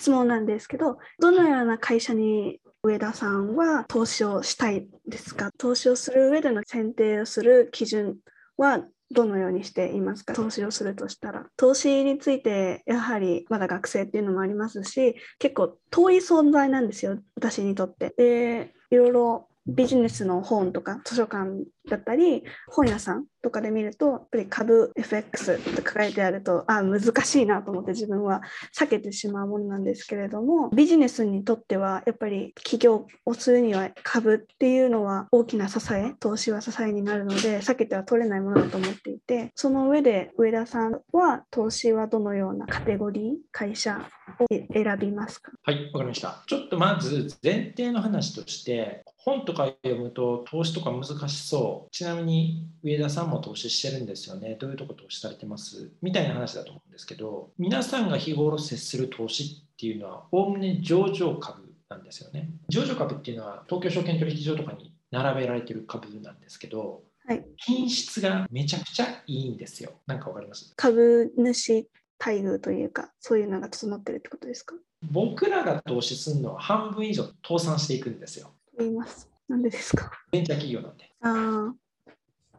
質問なんですけど、どのような会社に上田さんは投資をしたいですか？投資をする上での選定をする基準はどのようにしていますか？投資をするとしたら。投資についてやはりまだ学生っていうのもありますし、結構遠い存在なんですよ、私にとって。で、いろいろビジネスの本とか図書館だったり本屋さんとかで見るとやっぱり株 FX って書かれてあるとあ難しいなと思って自分は避けてしまうものなんですけれどもビジネスにとってはやっぱり起業をするには株っていうのは大きな支え投資は支えになるので避けては取れないものだと思っていてその上で上田さんは投資はどのようなカテゴリー会社を選びますか？はいわかりました。ちょっとまず前提の話として本とか読むと投資とか難しそう。ちなみに上田さんも投資してるんですよね。どういうとこ投資されてます？みたいな話だと思うんですけど、皆さんが日頃接する投資っていうのは、おおむね上場株なんですよね。上場株っていうのは東京証券取引所とかに並べられてる株なんですけど、はい、品質がめちゃくちゃいいんですよ。なんかわかります？株主待遇というか、そういうのが整ってるってことですか？僕らが投資するのは半分以上倒産していくんですよ。言います。なんでですか？ベンチャー企業なんで。あ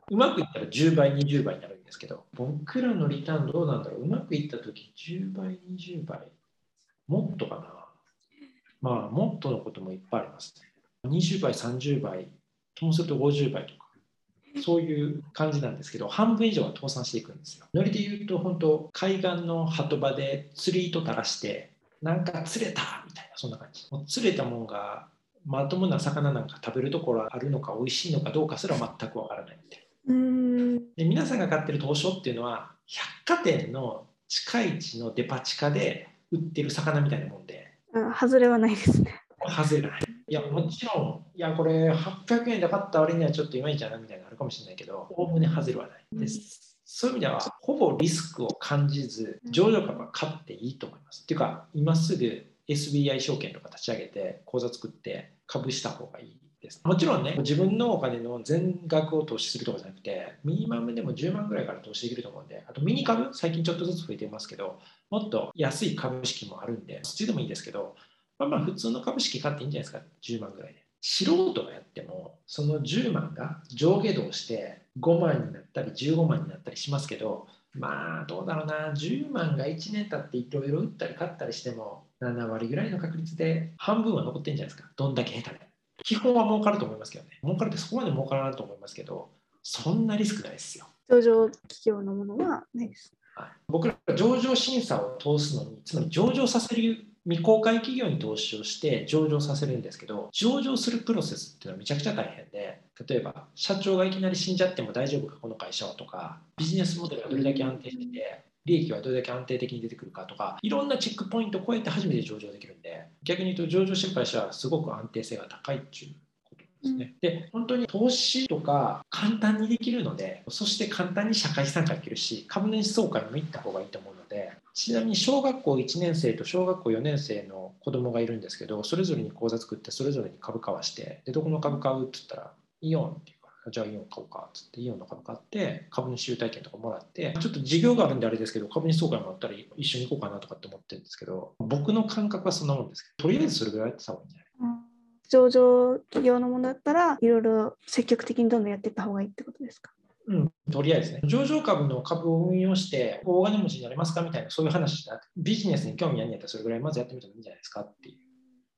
うまくいったら10倍、20倍になるんですけど、僕らのリターンどうなんだろううまくいったとき10倍、20倍。もっとかな。まあ、もっとのこともいっぱいありますね。20倍、30倍、ともすると50倍とか。そういう感じなんですけど、半分以上は倒産していくんですよ。ノリで言うと、本当、海岸の鳩場で釣り糸垂らして、なんか釣れたみたいな、そんな感じ。もう釣れたもんがまともな魚なんか食べるところあるのか美味しいのかどうかすら全くわからないみたいなで皆さんが買ってる東証っていうのは百貨店の近い地のデパ地下で売ってる魚みたいなもんで。外れはないですね。外れない。いやもちろんいやこれ800円で買った割にはちょっといまいちゃなみたいなのあるかもしれないけどおおむね外れはない。です、そういう意味ではほぼリスクを感じず上場株は買っていいと思います、っていうか今すぐ SBI 証券とか立ち上げて口座作って株した方がいいです。もちろんね、自分のお金の全額を投資するとかじゃなくて、ミニマムでも10万ぐらいから投資できると思うんで、あとミニ株、最近ちょっとずつ増えてますけど、もっと安い株式もあるんで、そっちでもいいですけど、まあまあ普通の株式買っていいんじゃないですか、10万ぐらいで。素人がやっても、その10万が上下動して5万になったり15万になったりしますけど、まあどうだろうな、10万が1年経っていろいろ売ったり買ったりしても、7割ぐらいの確率で半分は残ってんじゃないですか。どんだけ下手で。基本は儲かると思いますけどね。儲かるってそこまで儲からないと思いますけど、そんなリスクないですよ。上場企業のものはないです。はい、僕ら上場審査を通すのに、つまり上場させる未公開企業に投資をして上場させるんですけど、上場するプロセスっていうのはめちゃくちゃ大変で、例えば社長がいきなり死んじゃっても大丈夫か、この会社はとか、ビジネスモデルがどれだけ安定してて、利益はどれだけ安定的に出てくるかとかいろんなチェックポイントを超えて初めて上場できるんで逆に言うと上場してる会社はすごく安定性が高いっていうですね、うん、で本当に投資とか簡単にできるのでそして簡単に社会参加できるし株主総会にも行った方がいいと思うのでちなみに小学校1年生と小学校4年生の子供がいるんですけどそれぞれに口座作ってそれぞれに株買わしてでどこの株買うって言ったらイオンっていうじゃあイオン買おうかっつってイオンの株買って株主優待券とかもらってちょっと事業があるんであれですけど株主総会もあったら一緒に行こうかなとかって思ってるんですけど僕の感覚はそんなもんですけどとりあえずそれぐらいやってた方がいいんじゃない？上場企業のものだったらいろいろ積極的にどんどんやっていった方がいいってことですか？うん、とりあえずね、上場株の株を運用して、大金持ちになれますかみたいな、そういう話じゃなくて、ビジネスに興味あるんやったら、それぐらいまずやってみてもいいんじゃないですかっていう。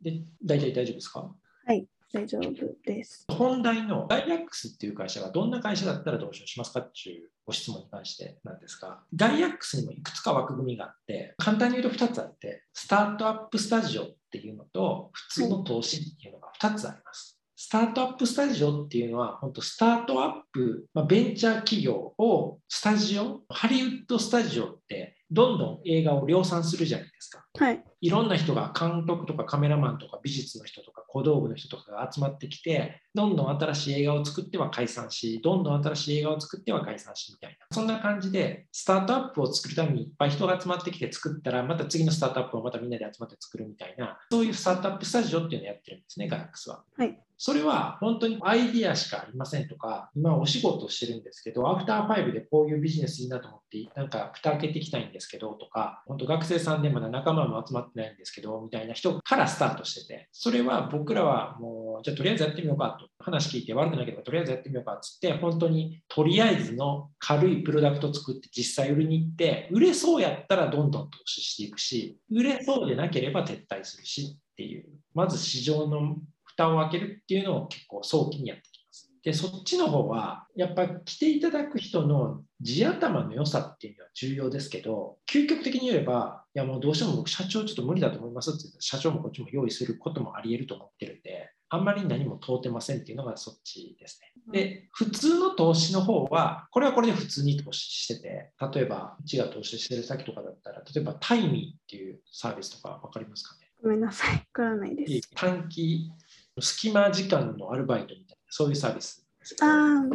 で、大体大丈夫ですか？はい。大丈夫です。本題のガイアックスっていう会社がどんな会社だったらどうしますかっていうご質問に関してなんですが、ガイアックスにもいくつか枠組みがあって、簡単に言うと2つあって、スタートアップスタジオっていうのと、普通の投資っていうのが2つあります。スタートアップスタジオっていうのは、本当スタートアップ、まあ、ベンチャー企業をスタジオ、ハリウッドスタジオってどんどん映画を量産するじゃないですか。はい、いろんな人が監督とかカメラマンとか美術の人とか小道具の人とかが集まってきてどんどん新しい映画を作っては解散しどんどん新しい映画を作っては解散しみたいなそんな感じでスタートアップを作るためにいっぱい人が集まってきて作ったらまた次のスタートアップをまたみんなで集まって作るみたいなそういうスタートアップスタジオっていうのをやってるんですねガラックスは。はいそれは本当にアイディアしかありませんとか、今お仕事してるんですけど、アフターファイブでこういうビジネスいいなと思って、なんか蓋開けていきたいんですけどとか、本当学生さんでまだ仲間も集まってないんですけど、みたいな人からスタートしてて、それは僕らはもう、じゃあとりあえずやってみようかと、話聞いて悪くなければとりあえずやってみようかっつって、本当にとりあえずの軽いプロダクト作って実際売りに行って、売れそうやったらどんどん投資していくし、売れそうでなければ撤退するしっていう、まず市場の蓋を開けるっていうのを結構早期にやってきます。で、そっちの方は、やっぱ来ていただく人の地頭の良さっていうのは重要ですけど、究極的に言えば、いやもうどうしても僕社長ちょっと無理だと思いますって社長もこっちも用意することもあり得ると思ってるんで、あんまり何も通ってませんっていうのがそっちですね。で、普通の投資の方は、これはこれで普通に投資してて、例えば、うちが投資してる先とかだったら、例えばタイミーっていうサービスとか分かりますかね？ごめんなさい、わからないです。短期隙間時間のアルバイトみたいな、そういうサービスあ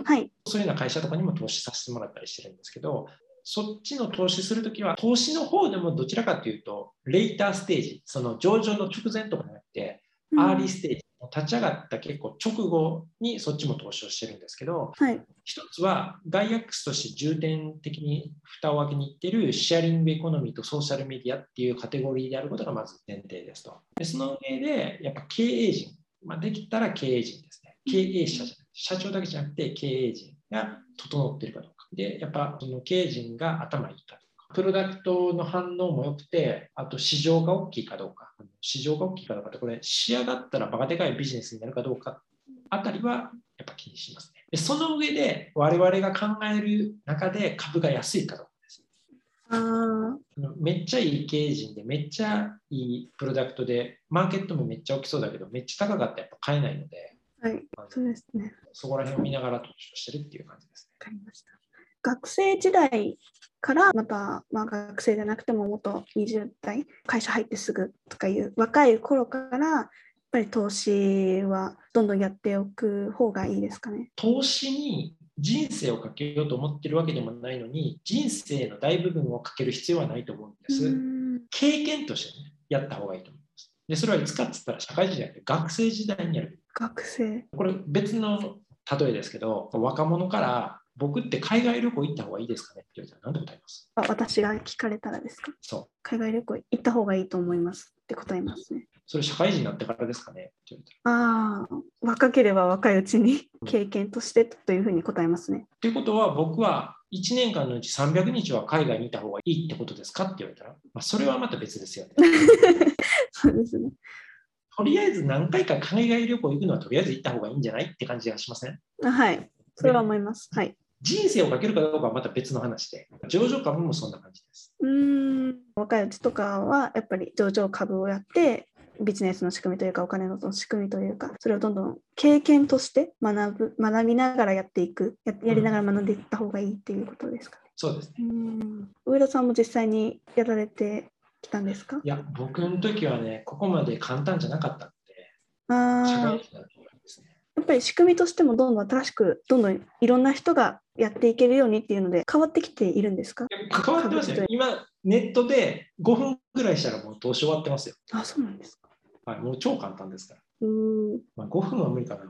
はい、そういうような会社とかにも投資させてもらったりしてるんですけど、そっちの投資するときは、投資の方でもどちらかというと、レイターステージ、その上場の直前とかじゃなくて、アーリーステージ、立ち上がった結構直後にそっちも投資をしてるんですけど、はい、一つはガイアックスとして重点的に蓋を開けにいってるシェアリングエコノミーとソーシャルメディアっていうカテゴリーであることがまず前提ですと。でその上で、やっぱ経営陣、まあ、できたら経営陣ですね。経営者じゃない、社長だけじゃなくて経営陣が整っているかどうか。で、やっぱその経営陣が頭いいかとか、プロダクトの反応も良くて、あと市場が大きいかどうか。市場が大きいかどうかって、これ、仕上がったらバカでかいビジネスになるかどうかあたりはやっぱ気にしますね。でその上で我々が考える中で株が安いかどうかめっちゃいい経営陣でめっちゃいいプロダクトでマーケットもめっちゃ大きそうだけどめっちゃ高かったらやっぱ買えないので、はい、そうですね。そこら辺を見ながら投資をしてるっていう感じですね。かりました。学生時代からまた、まあ、学生じゃなくてももっと20代会社入ってすぐとかいう若い頃からやっぱり投資はどんどんやっておく方がいいですかね。投資に人生をかけようと思ってるわけでもないのに人生の大部分をかける必要はないと思うんです。経験としてねやった方がいいと思います。でそれはいつかっつったら社会人じゃなくて学生時代にやる。学生これ別の例えですけど若者から僕って海外旅行行った方がいいですかねって言われたら何て答えますあ私が聞かれたらですか？そう海外旅行行った方がいいと思いますって答えますね。それ社会人になってからですかねって言われたらああ、若ければ若いうちに経験としてというふうに答えますね。ということは僕は1年間のうち300日は海外にいた方がいいってことですかって言われたら、まあ、それはまた別ですよね。そうですね。とりあえず何回か海外旅行行くのはとりあえず行った方がいいんじゃないって感じがしません？はい。それは思います。はい。人生をかけるかどうかはまた別の話で、上場株もそんな感じです。うん若いうちとかはやっぱり上場株をやってビジネスの仕組みというかお金の仕組みというかそれをどんどん経験として学ぶ学びながらやっていくややりながら学んでいった方がいいっていうことですか？ね。そうですね。上田さんも実際にやられてきたんですか？いや僕の時はねここまで簡単じゃなかったんであ社会人ですね。やっぱり仕組みとしてもどんどん新しくどんどんいろんな人がやっていけるようにっていうので変わってきているんですか？変わってますよ。今ネットで5分ぐらいしたらもう投資終わってますよ。あ、そうなんですか。はい、もう超簡単ですから。うんまあ、5分は無理かな。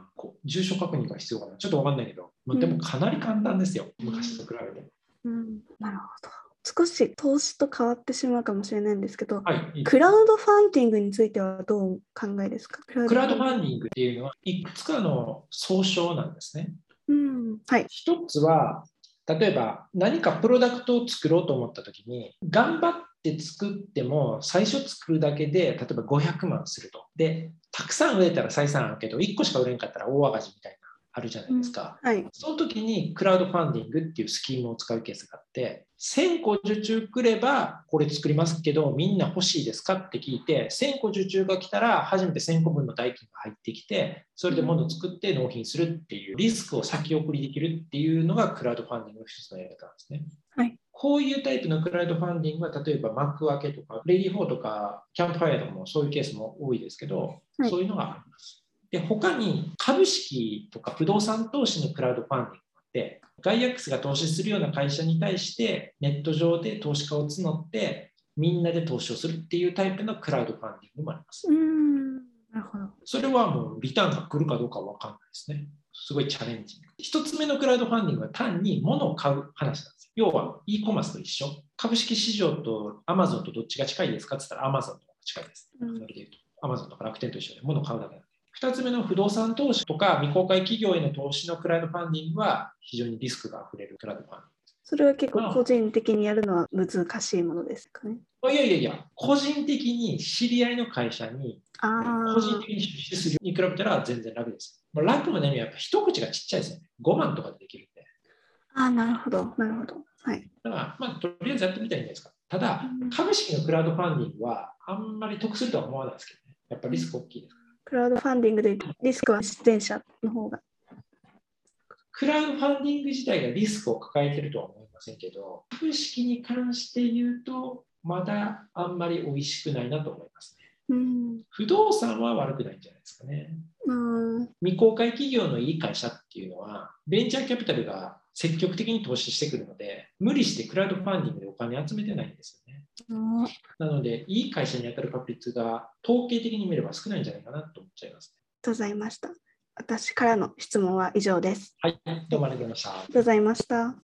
住所確認が必要かな。ちょっとわかんないけど、まあ、でもかなり簡単ですよ。うん、昔と比べて。うん、なるほど。少し投資と変わってしまうかもしれないんですけど、はい、クラウドファンディングについてはどう考えですか？クラウドファンディングっていうのはいくつかの総称なんですね。うんはい、一つは例えば何かプロダクトを作ろうと思った時に頑張って作っても最初作るだけで例えば500万すると。でたくさん売れたら採算あるけど1個しか売れんかったら大赤字みたいなあるじゃないですか、うんはい、その時にクラウドファンディングっていうスキームを使うケースがあって1000個受注来ればこれ作りますけどみんな欲しいですかって聞いて1000個受注が来たら初めて1000個分の代金が入ってきてそれで物を作って納品するっていうリスクを先送りできるっていうのがクラウドファンディングの一つのやり方なんですね。はいこういうタイプのクラウドファンディングは、例えばマクアケとか、レディーフォーとか、キャンプファイアとかもそういうケースも多いですけど、はい、そういうのがあります。で、他に株式とか不動産投資のクラウドファンディングがあって、ガイアックスが投資するような会社に対してネット上で投資家を募ってみんなで投資をするっていうタイプのクラウドファンディングもあります。なるほど。それはもうリターンが来るかどうかわかんないですね。すごいチャレンジング。一つ目のクラウドファンディングは単に物を買う話なんですよ。要は e コマースと一緒。株式市場と Amazon とどっちが近いですかって言ったら Amazon の方が近いです。うんそれで言うと Amazon とか楽天と一緒で物を買うだけなんで。二つ目の不動産投資とか未公開企業への投資のクラウドファンディングは非常にリスクが溢れるクラウドファンディング。それは結構個人的にやるのは難しいものですかね？あいやいやいや、個人的に知り合いの会社にあ個人あ、的に出資するに比べたら全然楽です。まあ、楽の意味はやっぱ一口がちっちゃいですよね。5万とかでできるんで。ああ、なるほど、なるほど。はい。だから、まあ、とりあえずやってみたらいいんじゃないですか。ただうん、株式のクラウドファンディングはあんまり得するとは思わないですけどね。やっぱリスク大きいです。クラウドファンディングでリスクは出演者の方が。クラウドファンディング自体がリスクを抱えてるとは思いませんけど、株式に関して言うと、まだあんまり美味しくないなと思いますね。うん。不動産は悪くないんじゃないですかね。うん未公開企業のいい会社っていうのは、ベンチャーキャピタルが積極的に投資してくるので、無理してクラウドファンディングでお金集めてないんですよね。なので、いい会社に当たる確率が統計的に見れば少ないんじゃないかなと思っちゃいます、ね。とうございました。私からの質問は以上です。はい、どうもありがとうございましたありがとうございました。